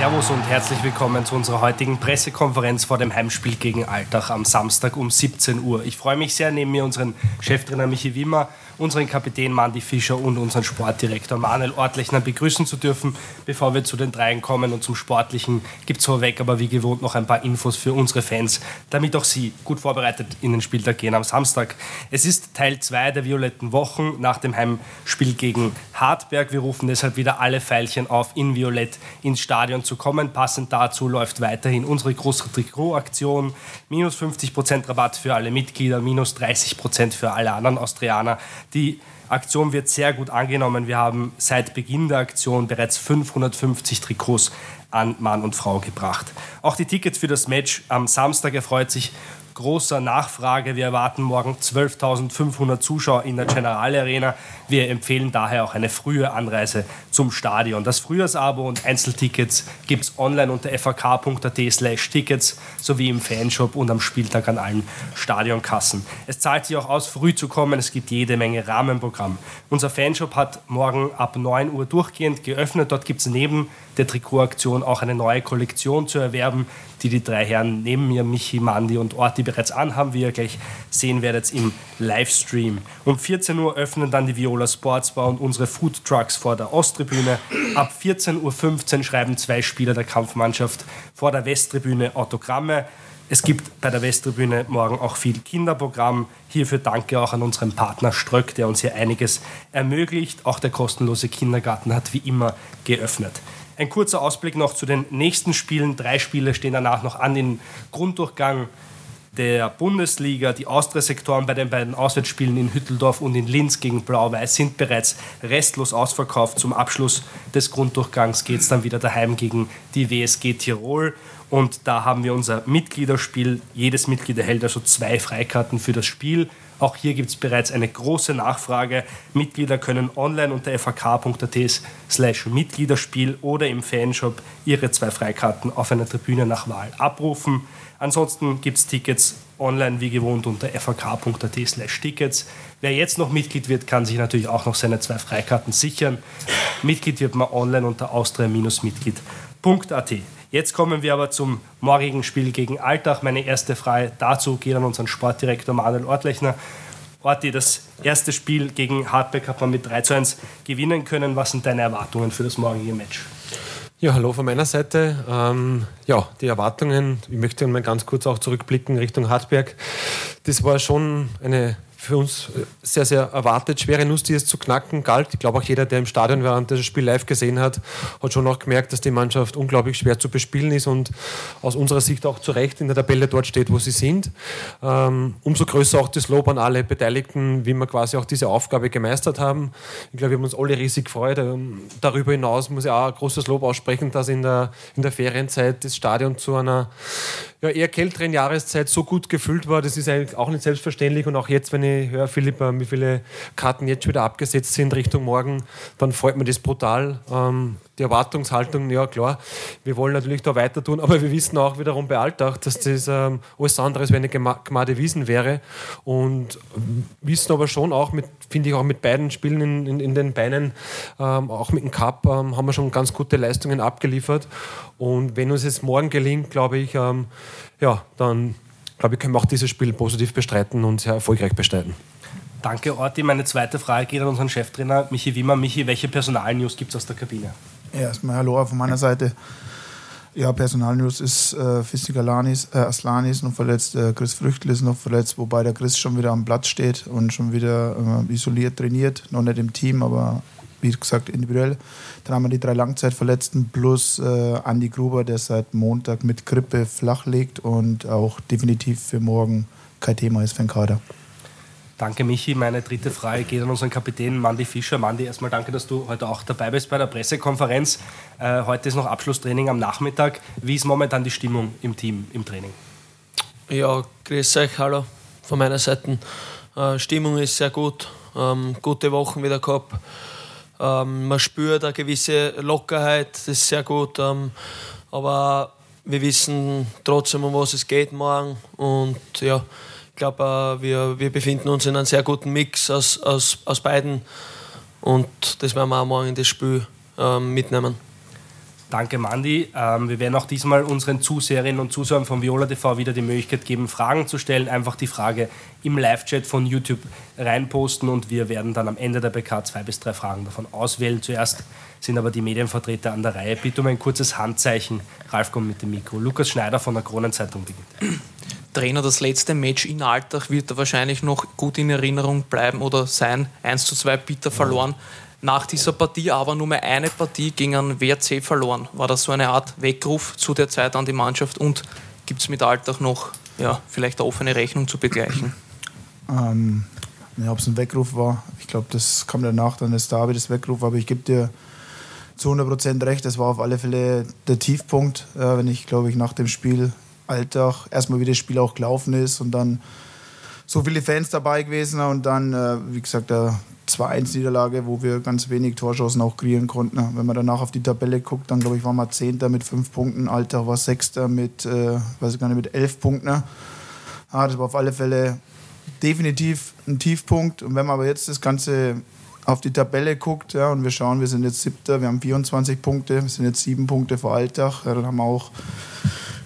Servus und herzlich willkommen zu unserer heutigen Pressekonferenz vor dem Heimspiel gegen Altach am Samstag um 17 Uhr. Ich freue mich sehr, neben mir unseren Cheftrainer Michi Wimmer, unseren Kapitän Mandy Fischer und unseren Sportdirektor Manuel Ortlechner begrüßen zu dürfen. Bevor wir zu den Dreien kommen und zum Sportlichen, gibt es vorweg aber wie gewohnt noch ein paar Infos für unsere Fans, damit auch sie gut vorbereitet in den Spieltag gehen am Samstag. Es ist Teil 2 der violetten Wochen nach dem Heimspiel gegen Hartberg. Wir rufen deshalb wieder alle Pfeilchen auf, in Violett ins Stadion zu kommen. Passend dazu läuft weiterhin unsere große Trikotaktion. Minus 50% Rabatt für alle Mitglieder, minus 30% für alle anderen Austrianer. Die Aktion wird sehr gut angenommen. Wir haben seit Beginn der Aktion bereits 550 Trikots an Mann und Frau gebracht. Auch die Tickets für das Match am Samstag erfreut sich großer Nachfrage. Wir erwarten morgen 12.500 Zuschauer in der General Arena. Wir empfehlen daher auch eine frühe Anreise zum Stadion. Das Frühjahrsabo und Einzeltickets gibt es online unter fak.at slash tickets sowie im Fanshop und am Spieltag an allen Stadionkassen. Es zahlt sich auch aus, früh zu kommen. Es gibt jede Menge Rahmenprogramm. Unser Fanshop hat morgen ab 9 Uhr durchgehend geöffnet. Dort gibt es neben der Trikotaktion auch eine neue Kollektion zu erwerben, die die drei Herren neben mir, Michi, Mandi und Orti, bereits anhaben, wie ihr gleich sehen werdet im Livestream. Um 14 Uhr öffnen dann die Viola Sportsbar und unsere Food Trucks vor der Osttribüne. Ab 14.15 Uhr schreiben zwei Spieler der Kampfmannschaft vor der Westtribüne Autogramme. Es gibt bei der Westtribüne morgen auch viel Kinderprogramm. Hierfür danke auch an unseren Partner Ströck, der uns hier einiges ermöglicht. Auch der kostenlose Kindergarten hat wie immer geöffnet. Ein kurzer Ausblick noch zu den nächsten Spielen. Drei Spiele stehen danach noch an. Den Grunddurchgang der Bundesliga. Die Austria-Sektoren bei den beiden Auswärtsspielen in Hütteldorf und in Linz gegen Blau-Weiß sind bereits restlos ausverkauft. Zum Abschluss des Grunddurchgangs geht es dann wieder daheim gegen die WSG Tirol. Und da haben wir unser Mitgliederspiel. Jedes Mitglied erhält also zwei Freikarten für das Spiel. Auch hier gibt es bereits eine große Nachfrage. Mitglieder können online unter fak.at slash Mitgliederspiel oder im Fanshop ihre zwei Freikarten auf einer Tribüne nach Wahl abrufen. Ansonsten gibt es Tickets online wie gewohnt unter fak.at slash Tickets. Wer jetzt noch Mitglied wird, kann sich natürlich auch noch seine zwei Freikarten sichern. Mitglied wird man online unter austria-mitglied.at. Jetzt kommen wir aber zum morgigen Spiel gegen Altach. Meine erste Frage dazu geht an unseren Sportdirektor Manuel Ortlechner. Orti, das erste Spiel gegen Hartberg hat man mit 3 zu 1 gewinnen können. Was sind deine Erwartungen für das morgige Match? Ja, hallo von meiner Seite. Ähm, ja, die Erwartungen, ich möchte mal ganz kurz auch zurückblicken Richtung Hartberg. Das war schon eine für uns äh, sehr, sehr erwartet. Schwere Nuss, die es zu knacken galt. Ich glaube auch jeder, der im Stadion war und das Spiel live gesehen hat, hat schon auch gemerkt, dass die Mannschaft unglaublich schwer zu bespielen ist und aus unserer Sicht auch zu Recht in der Tabelle dort steht, wo sie sind. Ähm, umso größer auch das Lob an alle Beteiligten, wie wir quasi auch diese Aufgabe gemeistert haben. Ich glaube, wir haben uns alle riesig gefreut. Ähm, darüber hinaus muss ich auch ein großes Lob aussprechen, dass in der, in der Ferienzeit das Stadion zu einer ja, eher kälteren Jahreszeit so gut gefüllt war. Das ist eigentlich auch nicht selbstverständlich und auch jetzt, wenn ich ich höre, Philipp, wie viele Karten jetzt schon wieder abgesetzt sind Richtung morgen, dann freut mir das brutal. Ähm, die Erwartungshaltung, ja klar, wir wollen natürlich da weiter tun, aber wir wissen auch wiederum bei Alltag, dass das ähm, alles andere als eine Gmade Wiesen wäre. Und wissen aber schon auch, finde ich auch mit beiden Spielen in, in, in den Beinen, ähm, auch mit dem Cup, ähm, haben wir schon ganz gute Leistungen abgeliefert. Und wenn uns jetzt morgen gelingt, glaube ich, ähm, ja, dann glaube können wir auch dieses Spiel positiv bestreiten und sehr erfolgreich bestreiten. Danke, Orti. Meine zweite Frage geht an unseren Cheftrainer Michi Wimmer. Michi, welche Personalnews gibt es aus der Kabine? Ja, erstmal Hallo von meiner Seite. Ja, Personalnews ist äh, Fisnik Alanis, äh, Aslani ist noch verletzt, äh, Chris Früchtel ist noch verletzt, wobei der Chris schon wieder am Platz steht und schon wieder äh, isoliert trainiert. Noch nicht im Team, aber wie gesagt, individuell. Dann haben wir die drei Langzeitverletzten plus äh, Andy Gruber, der seit Montag mit Grippe flach liegt und auch definitiv für morgen kein Thema ist für den Kader. Danke, Michi. Meine dritte Frage geht an unseren Kapitän Mandy Fischer. Mandy, erstmal danke, dass du heute auch dabei bist bei der Pressekonferenz. Äh, heute ist noch Abschlusstraining am Nachmittag. Wie ist momentan die Stimmung im Team, im Training? Ja, grüß euch, hallo von meiner Seite. Äh, Stimmung ist sehr gut. Ähm, gute Wochen wieder gehabt. Ähm, man spürt eine gewisse Lockerheit, das ist sehr gut. Ähm, aber wir wissen trotzdem, um was es geht morgen. Und ja, ich glaube, äh, wir, wir befinden uns in einem sehr guten Mix aus, aus, aus beiden. Und das werden wir auch morgen in das Spiel ähm, mitnehmen. Danke, Mandi. Ähm, wir werden auch diesmal unseren Zuseherinnen und Zusehern von Viola TV wieder die Möglichkeit geben, Fragen zu stellen. Einfach die Frage im Live-Chat von YouTube reinposten und wir werden dann am Ende der PK zwei bis drei Fragen davon auswählen. Zuerst sind aber die Medienvertreter an der Reihe. Bitte um ein kurzes Handzeichen. Ralf kommt mit dem Mikro. Lukas Schneider von der Kronenzeitung beginnt. Trainer, das letzte Match in Alltag wird er wahrscheinlich noch gut in Erinnerung bleiben oder sein. 1 zu 2 bitter verloren. Nach dieser Partie aber nur mehr eine Partie gegen einen WRC verloren. War das so eine Art Weckruf zu der Zeit an die Mannschaft und gibt es mit Alltag noch ja, vielleicht eine offene Rechnung zu begleichen? Ähm, ja, ob es ein Weckruf war, ich glaube, das kam danach, dann ist David das Weckruf, aber ich gebe dir zu 100% recht, das war auf alle Fälle der Tiefpunkt, äh, wenn ich, glaube ich, nach dem Spiel Alltag erstmal wie das Spiel auch gelaufen ist und dann so viele Fans dabei gewesen und dann, äh, wie gesagt, der 2-1-Niederlage, wo wir ganz wenig Torschancen auch kreieren konnten. Wenn man danach auf die Tabelle guckt, dann glaube ich, waren wir Zehnter mit fünf Punkten, Alltag war Sechster mit, äh, weiß ich gar nicht, mit elf Punkten. Ja, das war auf alle Fälle definitiv ein Tiefpunkt. Und wenn man aber jetzt das Ganze auf die Tabelle guckt ja, und wir schauen, wir sind jetzt Siebter, wir haben 24 Punkte, wir sind jetzt sieben Punkte vor Alltag, ja, dann haben wir auch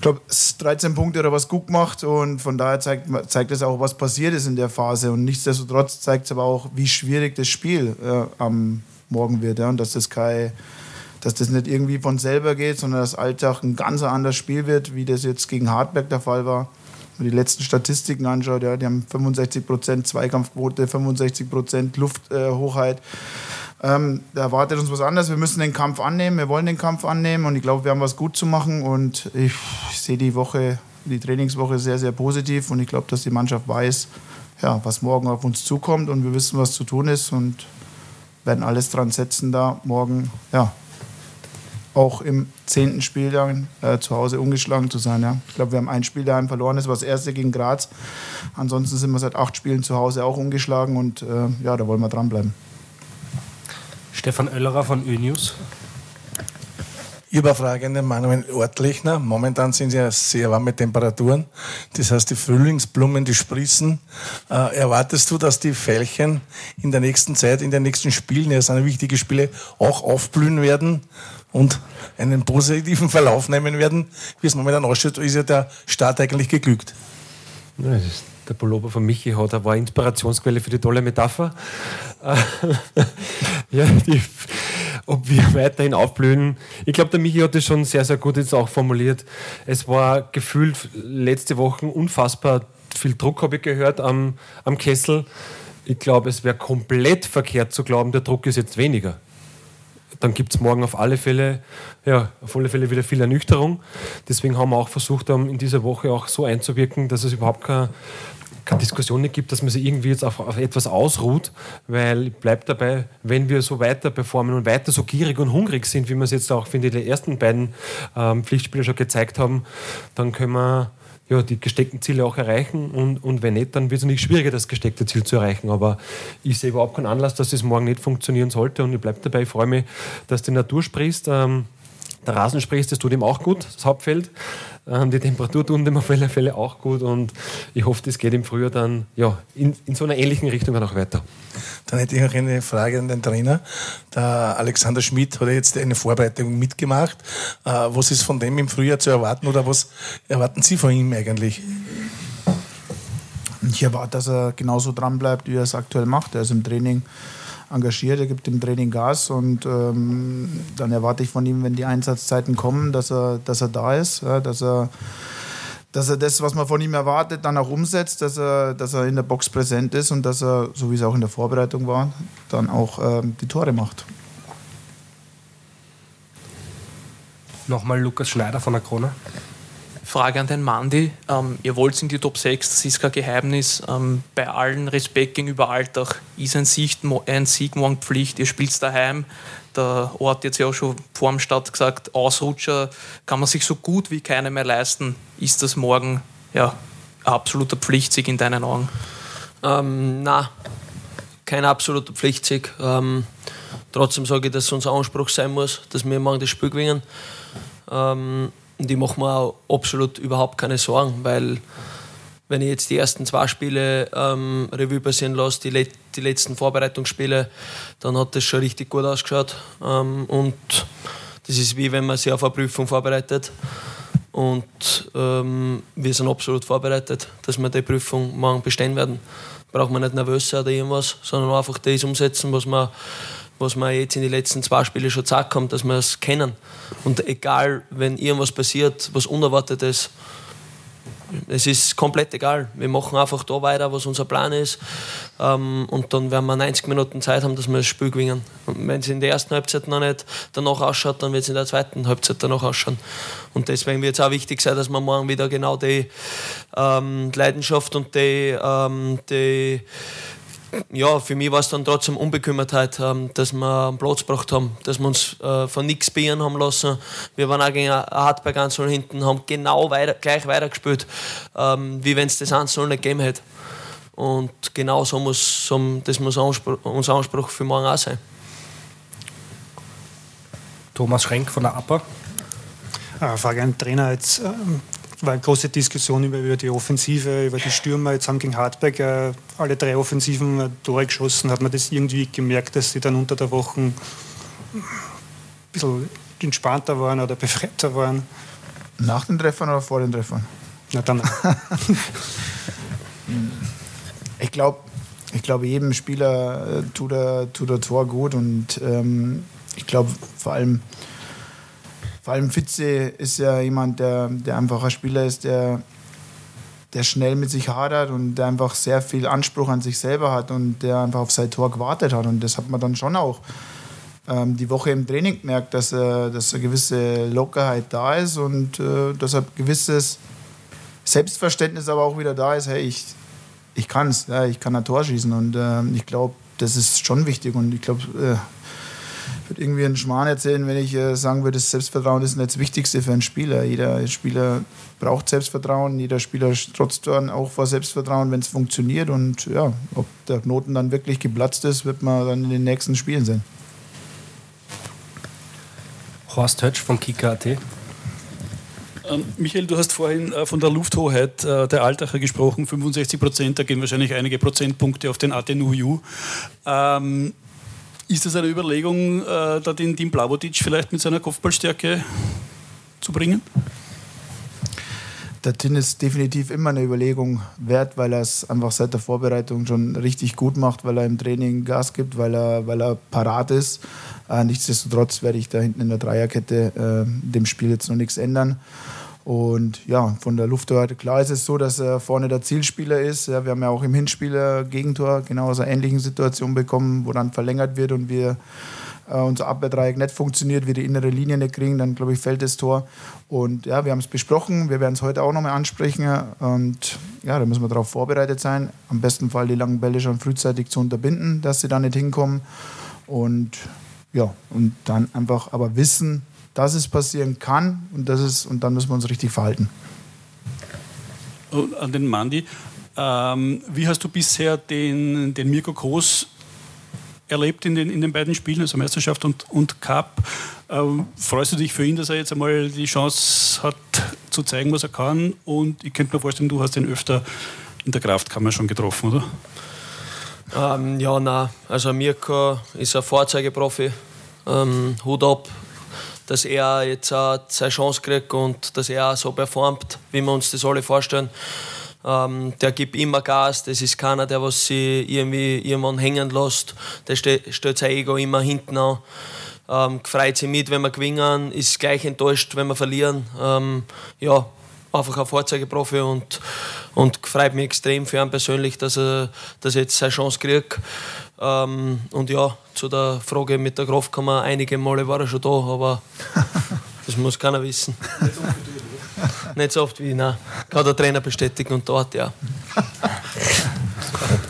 glaube, 13 Punkte oder was gut gemacht und von daher zeigt, zeigt es auch, was passiert ist in der Phase. Und nichtsdestotrotz zeigt es aber auch, wie schwierig das Spiel äh, am Morgen wird ja, und dass das kein dass das nicht irgendwie von selber geht, sondern dass Alltag ein ganz anderes Spiel wird, wie das jetzt gegen Hartberg der Fall war. Wenn man die letzten Statistiken anschaut, ja, die haben 65% Zweikampfquote, 65% Lufthochheit. Äh, ähm, da erwartet uns was anderes. Wir müssen den Kampf annehmen, wir wollen den Kampf annehmen und ich glaube, wir haben was gut zu machen und ich, ich sehe die Woche, die Trainingswoche sehr, sehr positiv und ich glaube, dass die Mannschaft weiß, ja, was morgen auf uns zukommt und wir wissen, was zu tun ist und werden alles dran setzen, da morgen ja, auch im zehnten Spieltag äh, zu Hause ungeschlagen zu sein. Ja. Ich glaube, wir haben ein Spiel daheim verloren, das war das erste gegen Graz. Ansonsten sind wir seit acht Spielen zu Hause auch ungeschlagen und äh, ja, da wollen wir dranbleiben. Stefan Oellerer von Ö-News. Überfragende Manuel Ortlechner. Momentan sind ja sehr warme Temperaturen. Das heißt, die Frühlingsblumen, die sprießen. Äh, erwartest du, dass die Veilchen in der nächsten Zeit, in den nächsten Spielen, ja, sind wichtige Spiele, auch aufblühen werden und einen positiven Verlauf nehmen werden? Wie es momentan ausschaut, ist ja der Start eigentlich geglückt. Ja, der Pullover von Michi hat, war Inspirationsquelle für die tolle Metapher. ja, die, ob wir weiterhin aufblühen. Ich glaube, der Michi hat das schon sehr, sehr gut jetzt auch formuliert. Es war gefühlt letzte Woche unfassbar viel Druck, habe ich gehört, am, am Kessel. Ich glaube, es wäre komplett verkehrt zu glauben, der Druck ist jetzt weniger dann gibt es morgen auf alle Fälle, ja, auf alle Fälle wieder viel Ernüchterung. Deswegen haben wir auch versucht, in dieser Woche auch so einzuwirken, dass es überhaupt keine keine Diskussion gibt, dass man sich irgendwie jetzt auf, auf etwas ausruht, weil bleibt dabei, wenn wir so weiter performen und weiter so gierig und hungrig sind, wie wir es jetzt auch, finde ich, die ersten beiden ähm, Pflichtspiele schon gezeigt haben, dann können wir ja, die gesteckten Ziele auch erreichen und, und wenn nicht, dann wird es nicht schwieriger, das gesteckte Ziel zu erreichen. Aber ich sehe überhaupt keinen Anlass, dass es morgen nicht funktionieren sollte und ich bleibe dabei. Ich freue mich, dass die Natur sprießt. Ähm, der Rasen sprießt, das tut ihm auch gut, das Hauptfeld. Ähm, die Temperatur tut ihm auf alle Fälle auch gut und ich hoffe, das geht im Frühjahr dann ja, in, in so einer ähnlichen Richtung dann auch weiter. Dann hätte ich noch eine Frage an den Trainer. Der Alexander Schmidt hat jetzt eine Vorbereitung mitgemacht. Äh, was ist von dem im Frühjahr zu erwarten oder was erwarten Sie von ihm eigentlich? Ich erwarte, dass er genauso dran bleibt, wie er es aktuell macht. Er ist im Training engagiert, er gibt dem Training Gas und ähm, dann erwarte ich von ihm, wenn die Einsatzzeiten kommen, dass er, dass er da ist, ja, dass er dass er das, was man von ihm erwartet, dann auch umsetzt, dass er, dass er in der Box präsent ist und dass er, so wie es auch in der Vorbereitung war, dann auch ähm, die Tore macht. Nochmal Lukas Schneider von der Krone. Frage an den Mandi. Ähm, ihr wollt in die Top 6, das ist kein Geheimnis. Ähm, bei allen Respekt gegenüber Alltag ist ein Sieg, ein Sieg morgen Pflicht. Ihr spielt daheim. Der Ort jetzt ja auch schon vor dem Start gesagt, Ausrutscher kann man sich so gut wie keiner mehr leisten. Ist das morgen ja, absoluter Pflichtsieg in deinen Augen? Ähm, na, kein absoluter Pflichtsieg. Ähm, trotzdem sage ich, dass es unser Anspruch sein muss, dass wir morgen das Spiel gewinnen. Ähm, und ich mache mir auch absolut überhaupt keine Sorgen, weil wenn ich jetzt die ersten zwei Spiele ähm, Revue passieren lasse, die, le die letzten Vorbereitungsspiele, dann hat das schon richtig gut ausgeschaut. Ähm, und Das ist wie wenn man sich auf eine Prüfung vorbereitet. Und ähm, wir sind absolut vorbereitet, dass wir die Prüfung morgen bestehen werden. Braucht man nicht nervös sein oder irgendwas, sondern einfach das umsetzen, was wir, was wir jetzt in den letzten zwei Spielen schon gesagt haben, dass wir es kennen. Und egal, wenn irgendwas passiert, was Unerwartetes, es ist komplett egal. Wir machen einfach da weiter, was unser Plan ist. Ähm, und dann werden wir 90 Minuten Zeit haben, dass wir das Spiel gewinnen. Und wenn es in der ersten Halbzeit noch nicht danach ausschaut, dann wird es in der zweiten Halbzeit danach ausschauen. Und deswegen wird es auch wichtig sein, dass wir morgen wieder genau die ähm, Leidenschaft und die, ähm, die ja, für mich war es dann trotzdem Unbekümmertheit, ähm, dass wir einen Platz gebracht haben, dass wir uns äh, von nichts beirren haben lassen. Wir waren auch gegen Hartberg 1 hinten, haben genau weiter, gleich weitergespielt, ähm, wie wenn es das 1 nicht gegeben hätte. Und genau so muss, so, das muss Anspruch, unser Anspruch für morgen auch sein. Thomas Schrenk von der APA. Äh, Frage an den Trainer. Jetzt ähm, war eine große Diskussion über, über die Offensive, über die Stürmer. Jetzt haben gegen Hartberg äh, alle drei Offensiven äh, Tore geschossen. Hat man das irgendwie gemerkt, dass sie dann unter der Woche ein bisschen entspannter waren oder befreiter waren? Nach den Treffern oder vor den Treffern? Na dann. ich glaube, ich glaube, jedem Spieler äh, tut er, tut er Tor gut und ähm, ich glaube vor allem vor allem Fitze ist ja jemand, der, der einfach ein Spieler ist, der, der schnell mit sich hadert und der einfach sehr viel Anspruch an sich selber hat und der einfach auf sein Tor gewartet hat. Und das hat man dann schon auch ähm, die Woche im Training gemerkt, dass, äh, dass eine gewisse Lockerheit da ist und äh, dass ein gewisses Selbstverständnis aber auch wieder da ist, hey, ich, ich kann es, ja, ich kann ein Tor schießen. Und äh, ich glaube, das ist schon wichtig. Und ich glaube, äh, würde irgendwie einen Schmarrn erzählen, wenn ich äh, sagen würde, das Selbstvertrauen ist nicht das Wichtigste für einen Spieler. Jeder Spieler braucht Selbstvertrauen, jeder Spieler trotzt dann auch vor Selbstvertrauen, wenn es funktioniert. Und ja, ob der Knoten dann wirklich geplatzt ist, wird man dann in den nächsten Spielen sehen. Horst Hötsch von Kika.at. Ähm, Michael, du hast vorhin äh, von der Lufthoheit äh, der Altacher gesprochen, 65 Prozent, da gehen wahrscheinlich einige Prozentpunkte auf den ATNUU. Ähm, ist das eine Überlegung, äh, da den Tim Blavotic vielleicht mit seiner Kopfballstärke zu bringen? Der Tin ist definitiv immer eine Überlegung wert, weil er es einfach seit der Vorbereitung schon richtig gut macht, weil er im Training Gas gibt, weil er, weil er parat ist. Äh, nichtsdestotrotz werde ich da hinten in der Dreierkette äh, dem Spiel jetzt noch nichts ändern. Und ja, von der Lufthoheit, klar ist es so, dass er vorne der Zielspieler ist. Ja, wir haben ja auch im Hinspiel ein Gegentor genau aus einer ähnlichen Situation bekommen, wo dann verlängert wird und wir äh, unser Abwehrdreieck nicht funktioniert, wir die innere Linie nicht kriegen, dann glaube ich fällt das Tor. Und ja, wir haben es besprochen, wir werden es heute auch nochmal ansprechen und ja, da müssen wir darauf vorbereitet sein. Am besten Fall die langen Bälle schon frühzeitig zu unterbinden, dass sie da nicht hinkommen. Und ja, und dann einfach aber wissen, dass es passieren kann und, das ist, und dann müssen wir uns richtig verhalten. Und an den Mandi, ähm, wie hast du bisher den, den Mirko Groß erlebt in den, in den beiden Spielen, also Meisterschaft und, und Cup? Ähm, freust du dich für ihn, dass er jetzt einmal die Chance hat, zu zeigen, was er kann? Und ich könnte mir vorstellen, du hast ihn öfter in der Kraftkammer schon getroffen, oder? Ähm, ja, nein. Also Mirko ist ein Vorzeigeprofi. Ähm, Hut ab, dass er jetzt auch seine Chance kriegt und dass er auch so performt, wie wir uns das alle vorstellen. Ähm, der gibt immer Gas, das ist keiner, der was sie irgendwie irgendwann hängen lässt. Der stellt sein Ego immer hinten an. Ähm, freut sich mit, wenn wir gewinnen, ist gleich enttäuscht, wenn wir verlieren. Ähm, ja, einfach ein Vorzeigeprofi und, und freut mich extrem für ihn persönlich, dass er, dass er jetzt seine Chance kriegt. Ähm, und ja, zu der Frage mit der Kraftkammer, einige Male war er schon da, aber das muss keiner wissen. Nicht so oft wie ich, nein. Kann der Trainer bestätigen und dort, ja.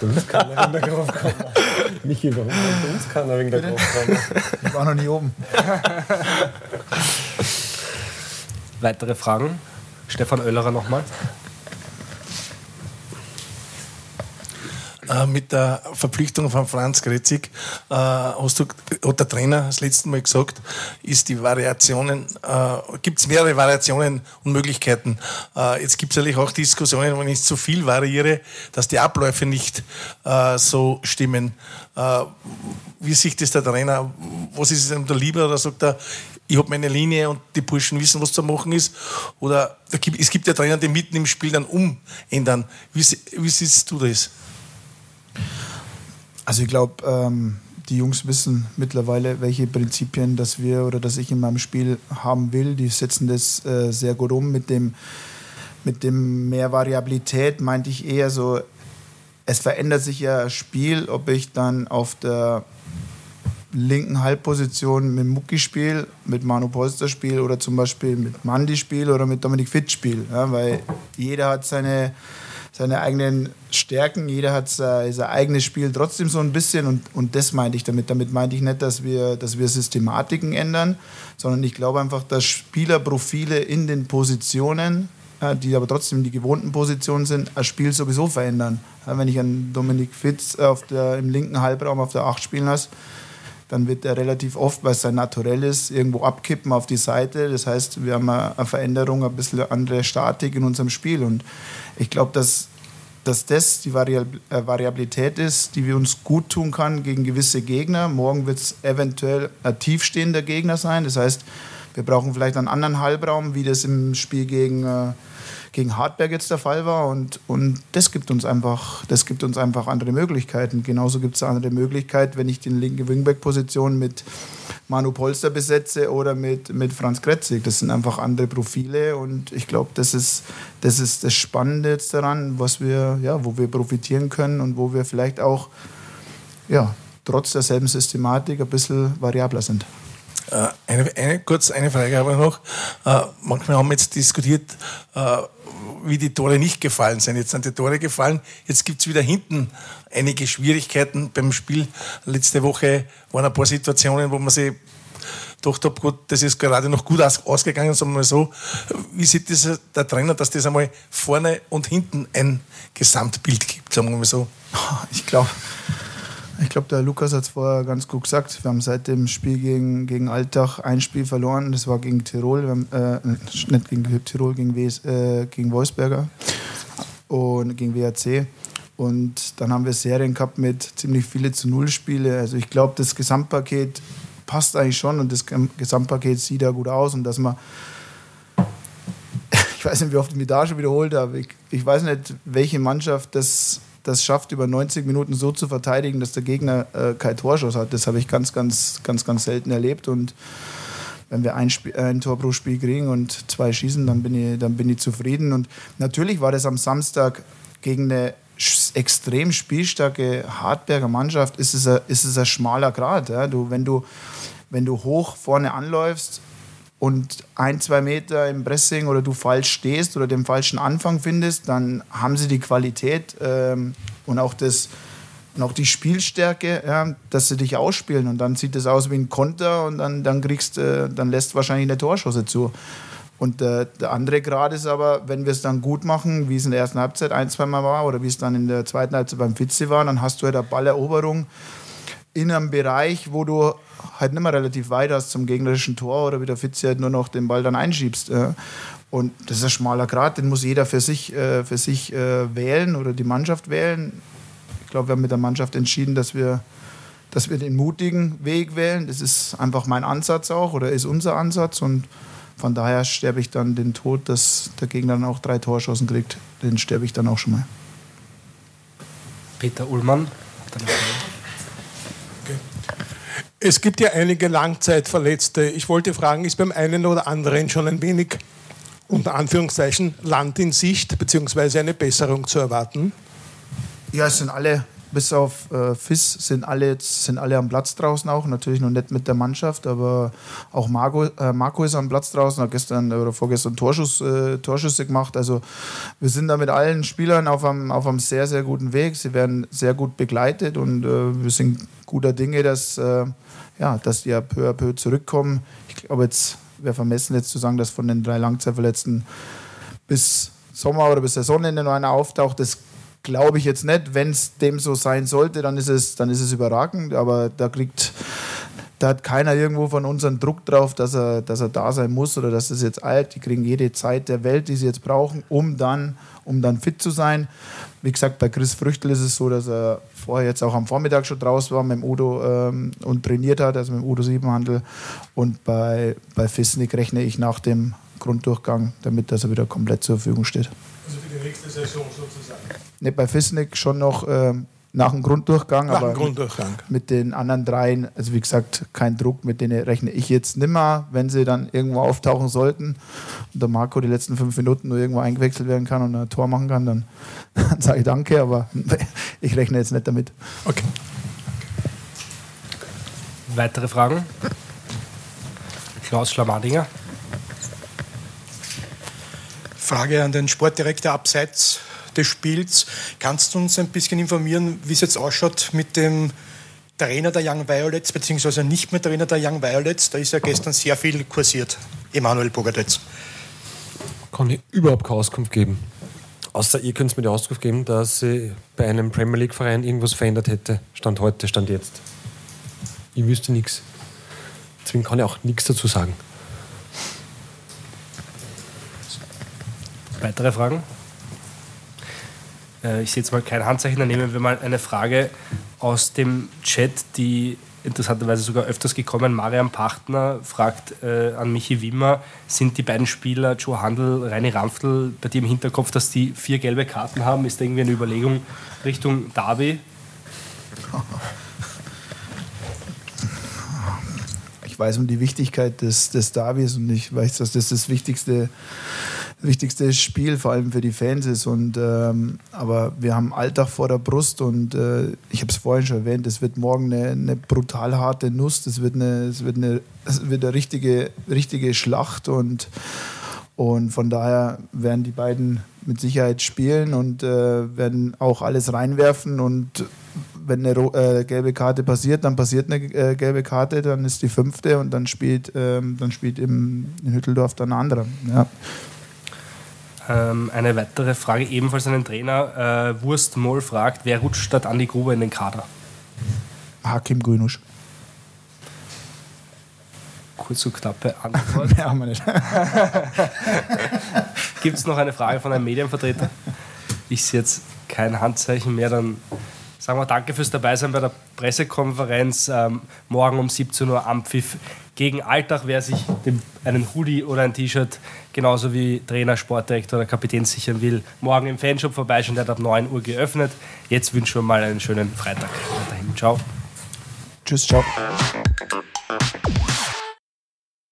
uns keiner in der Kraftkammer. Michi, warum kommt uns keiner wegen der Kraftkammer? Ich war noch nie oben. Weitere Fragen? Stefan Oellerer nochmal. Äh, mit der Verpflichtung von Franz Gretzig, äh, hast du, hat der Trainer das letzte Mal gesagt, ist die Variationen, äh, gibt es mehrere Variationen und Möglichkeiten. Äh, jetzt gibt es natürlich auch Diskussionen, wenn ich zu viel variiere, dass die Abläufe nicht so stimmen. Wie sieht das der Trainer? Was ist es ihm da lieber? Oder sagt er, ich habe meine Linie und die Burschen wissen, was zu machen ist? Oder es gibt ja Trainer, die mitten im Spiel dann umändern. Wie, wie siehst du das? Also ich glaube, ähm, die Jungs wissen mittlerweile, welche Prinzipien dass wir oder dass ich in meinem Spiel haben will. Die setzen das äh, sehr gut um. Mit dem, mit dem mehr Variabilität meinte ich eher so, es verändert sich ja das Spiel, ob ich dann auf der linken Halbposition mit Mucki spiele, mit Manu Polster spiele oder zum Beispiel mit Mandi spiele oder mit Dominik Fitz spiele. Ja, weil jeder hat seine, seine eigenen Stärken, jeder hat sein, sein, eigenes Spiel trotzdem so ein bisschen und, und das meinte ich damit. Damit meinte ich nicht, dass wir, dass wir Systematiken ändern, sondern ich glaube einfach, dass Spielerprofile in den Positionen die aber trotzdem die gewohnten Positionen sind, das Spiel sowieso verändern. wenn ich einen Dominik Fitz auf der, im linken Halbraum auf der 8 spielen lasse, dann wird er relativ oft, weil es sein Naturell ist, irgendwo abkippen auf die Seite. Das heißt, wir haben eine Veränderung, ein bisschen andere Statik in unserem Spiel. Und ich glaube, dass, dass das die äh, Variabilität ist, die wir uns gut tun kann gegen gewisse Gegner. Morgen wird es eventuell ein tiefstehender Gegner sein. Das heißt, wir brauchen vielleicht einen anderen Halbraum, wie das im Spiel gegen äh, gegen Hartberg jetzt der Fall war. Und, und das, gibt uns einfach, das gibt uns einfach andere Möglichkeiten. Genauso gibt es eine andere Möglichkeit, wenn ich die linke Wingback-Position mit Manu Polster besetze oder mit, mit Franz Kretzig. Das sind einfach andere Profile und ich glaube, das ist, das ist das Spannende jetzt daran, was wir, ja, wo wir profitieren können und wo wir vielleicht auch ja, trotz derselben Systematik ein bisschen variabler sind. Äh, eine, eine, kurz eine Frage aber noch. Äh, manchmal haben wir jetzt diskutiert, äh, wie die Tore nicht gefallen sind. Jetzt sind die Tore gefallen. Jetzt gibt es wieder hinten einige Schwierigkeiten beim Spiel. Letzte Woche waren ein paar Situationen, wo man sich gedacht hat, gut, das ist gerade noch gut ausgegangen, sagen wir mal so. Wie sieht das der Trainer, dass das einmal vorne und hinten ein Gesamtbild gibt, sagen wir mal so? Ich glaube, ich glaube, der Lukas hat es vorher ganz gut gesagt. Wir haben seit dem Spiel gegen, gegen Alltag ein Spiel verloren. Das war gegen Tirol. Haben, äh, nicht gegen Tirol, gegen, WS, äh, gegen Wolfsberger und gegen WAC. Und dann haben wir Serien gehabt mit ziemlich viele zu Null Spiele. Also ich glaube, das Gesamtpaket passt eigentlich schon und das Gesamtpaket sieht ja gut aus und dass man ich weiß nicht, wie oft ich mich da schon wiederholt habe. Ich, ich weiß nicht, welche Mannschaft das das schafft, über 90 Minuten so zu verteidigen, dass der Gegner äh, kein Torschuss hat. Das habe ich ganz, ganz, ganz, ganz selten erlebt. Und wenn wir ein, Spiel, ein Tor pro Spiel kriegen und zwei schießen, dann bin, ich, dann bin ich zufrieden. Und natürlich war das am Samstag gegen eine extrem spielstarke Hartberger Mannschaft, ist es ein, ist es ein schmaler Grad. Ja? Du, wenn, du, wenn du hoch vorne anläufst, und ein, zwei Meter im Pressing oder du falsch stehst oder den falschen Anfang findest, dann haben sie die Qualität ähm, und auch das und auch die Spielstärke, ja, dass sie dich ausspielen und dann sieht es aus wie ein Konter und dann, dann kriegst äh, dann lässt wahrscheinlich eine Torschusse zu. Und äh, der andere Grad ist aber, wenn wir es dann gut machen, wie es in der ersten Halbzeit ein, zwei Mal war oder wie es dann in der zweiten Halbzeit beim Fitze war, dann hast du halt eine Balleroberung in einem Bereich, wo du halt nicht mehr relativ weit hast zum gegnerischen Tor oder wie der Fitzi halt nur noch den Ball dann einschiebst. Und das ist ein schmaler Grad, den muss jeder für sich, äh, für sich äh, wählen oder die Mannschaft wählen. Ich glaube, wir haben mit der Mannschaft entschieden, dass wir, dass wir den mutigen Weg wählen. Das ist einfach mein Ansatz auch oder ist unser Ansatz. Und von daher sterbe ich dann den Tod, dass der Gegner dann auch drei Torschossen kriegt. Den sterbe ich dann auch schon mal. Peter Ullmann. Es gibt ja einige Langzeitverletzte. Ich wollte fragen, ist beim einen oder anderen schon ein wenig unter Anführungszeichen Land in Sicht beziehungsweise eine Besserung zu erwarten? Ja, es sind alle, bis auf äh, FIS, sind alle, sind alle am Platz draußen auch. Natürlich noch nicht mit der Mannschaft, aber auch Marco, äh, Marco ist am Platz draußen, hat gestern oder vorgestern Torschuss, äh, Torschüsse gemacht. Also wir sind da mit allen Spielern auf einem, auf einem sehr, sehr guten Weg. Sie werden sehr gut begleitet und äh, wir sind guter Dinge, dass äh, ja, dass die ja peu à peu zurückkommen. Ich glaube, jetzt wäre vermessen, jetzt zu sagen, dass von den drei Langzeitverletzten bis Sommer oder bis Saisonende noch einer auftaucht. Das glaube ich jetzt nicht. Wenn es dem so sein sollte, dann ist es, dann ist es überragend. Aber da kriegt, da hat keiner irgendwo von uns einen Druck drauf, dass er, dass er da sein muss oder dass es jetzt alt. Die kriegen jede Zeit der Welt, die sie jetzt brauchen, um dann, um dann fit zu sein. Wie gesagt, bei Chris Früchtel ist es so, dass er vorher jetzt auch am Vormittag schon draußen war mit dem Udo ähm, und trainiert hat, also mit dem Udo Siebenhandel. Und bei, bei Fisnik rechne ich nach dem Grunddurchgang, damit dass er wieder komplett zur Verfügung steht. Also für die nächste Saison sozusagen. Ne, bei Fisnik schon noch ähm, nach dem Grunddurchgang, Nach aber dem Grunddurchgang. mit den anderen dreien, also wie gesagt, kein Druck, mit denen rechne ich jetzt nimmer, wenn sie dann irgendwo auftauchen sollten und der Marco die letzten fünf Minuten nur irgendwo eingewechselt werden kann und ein Tor machen kann, dann, dann sage ich danke, aber ich rechne jetzt nicht damit. Okay. Weitere Fragen? Klaus Schlamadinger. Frage an den Sportdirektor abseits des Spiels. Kannst du uns ein bisschen informieren, wie es jetzt ausschaut mit dem Trainer der Young Violets, beziehungsweise nicht mehr Trainer der Young Violets? Da ist ja gestern sehr viel kursiert. Emanuel Bogadetz. Kann ich überhaupt keine Auskunft geben. Außer ihr könnt mir die Auskunft geben, dass sie bei einem Premier League-Verein irgendwas verändert hätte. Stand heute, stand jetzt. Ich wüsste nichts. Deswegen kann ich auch nichts dazu sagen. Weitere Fragen? Äh, Ich sehe jetzt mal kein Handzeichen. Dann nehmen wir mal eine Frage aus dem Chat, die interessanterweise sogar öfters gekommen. Marian Pachtner fragt äh, an Michi Wimmer, sind die beiden Spieler Joe Handel, Reini Ramftl bei dir im Hinterkopf, dass die vier gelbe Karten haben? Ist da irgendwie eine Überlegung Richtung Derby? Ich weiß um die Wichtigkeit des, des Derbys und ich weiß, dass das das wichtigste, wichtigste Spiel vor allem für die Fans ist. Und, ähm, aber wir haben Alltag vor der Brust und äh, ich habe es vorhin schon erwähnt, es wird morgen eine, eine brutal harte Nuss, das wird eine, es wird eine, es wird eine richtige, richtige Schlacht und, und von daher werden die beiden mit Sicherheit spielen und äh, werden auch alles reinwerfen und wenn eine äh, gelbe Karte passiert, dann passiert eine äh, gelbe Karte, dann ist die fünfte und dann spielt, ähm, dann spielt im, in Hütteldorf dann ein anderer. Ja. Ähm, eine weitere Frage, ebenfalls an den Trainer. Äh, Wurst Moll fragt, wer rutscht statt Andi Gruber in den Kader? Hakim Grünusch. Kurz und knappe Antwort. Mehr haben wir nicht. Gibt es noch eine Frage von einem Medienvertreter? Ich sehe jetzt kein Handzeichen mehr. Dann sagen wir Danke fürs Dabeisein bei der Pressekonferenz. Ähm, morgen um 17 Uhr Ampfiff gegen Alltag. Wer sich dem, einen Hoodie oder ein T-Shirt genauso wie Trainer, Sportdirektor oder Kapitän sichern will, morgen im Fanshop vorbeischauen. Der hat ab 9 Uhr geöffnet. Jetzt wünschen wir mal einen schönen Freitag. Weiterhin. Ciao. Tschüss, ciao.